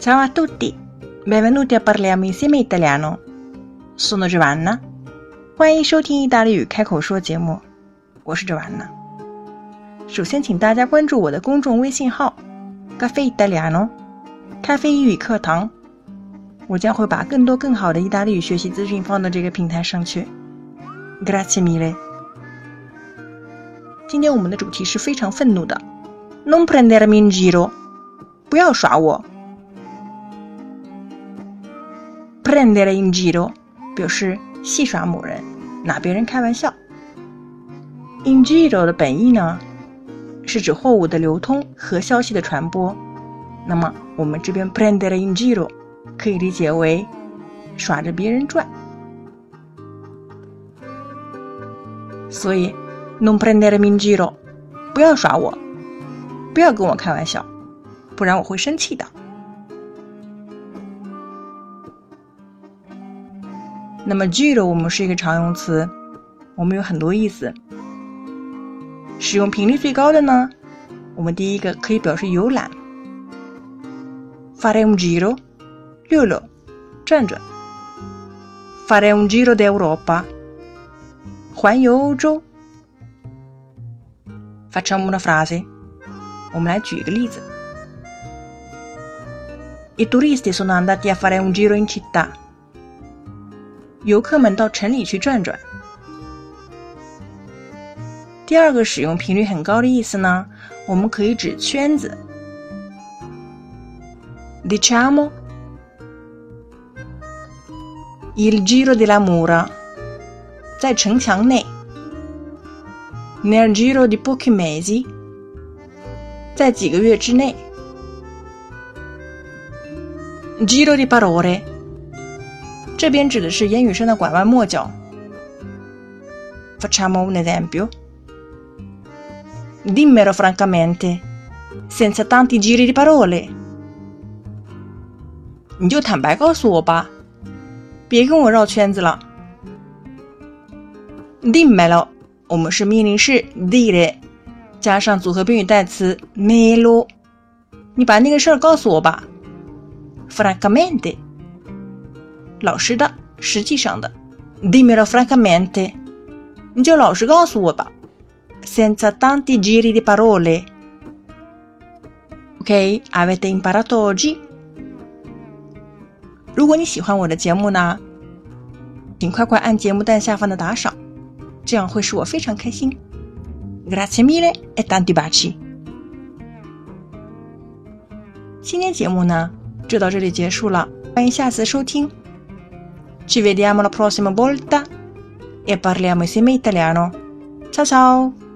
Ciao a tutti, benvenuti a parliamo insieme italiano. Sono Giovanna，欢迎收听意大利语开口说节目，我是 Giovanna。首先，请大家关注我的公众微信号 “Caffè Italiano”，咖啡英语课堂。我将会把更多更好的意大利语学习资讯放到这个平台上去。Grazie mille。今天我们的主题是非常愤怒的，Non prendermi in giro，不要耍我。Prendere in giro 表示戏耍某人，拿别人开玩笑。In giro 的本意呢，是指货物的流通和消息的传播。那么我们这边 prendere in giro 可以理解为耍着别人转。所以 non prendermi in giro，不要耍我，不要跟我开玩笑，不然我会生气的。那么 giro 我们是一个常用词，我们有很多意思。使用频率最高的呢，我们第一个可以表示游览，fare un giro，溜溜，转转，fare un giro d'Europa，环游欧洲。Facciamo una frase，我们来举一个例子：I turisti sono andati a fare un giro in città。游客们到城里去转转。第二个使用频率很高的意思呢，我们可以指圈子。Diciamo il giro della mura，在城墙内。Nel giro di pochi mesi，在几个月之内。Giro di parole。这边指的是言语上的拐弯抹角。Facciamo un esempio. Dimmelo francamente, senza tanti giri di parole. 你就坦白告诉我吧，别跟我绕圈子了。Dimmelo，我们是命令式 dire，加上组合宾语代词 melo。你把那个事儿告诉我吧。Francamente。老实的，实际上的，Dimmelo francamente，你就老实告诉我吧，senza tanti giri di parole。OK, avete imparato oggi？如果你喜欢我的节目呢，请快快按节目单下方的打赏，这样会使我非常开心。Grazie mille e tanti baci。今天节目呢就到这里结束了，欢迎下次收听。Ci vediamo la prossima volta e parliamo insieme italiano. Ciao ciao!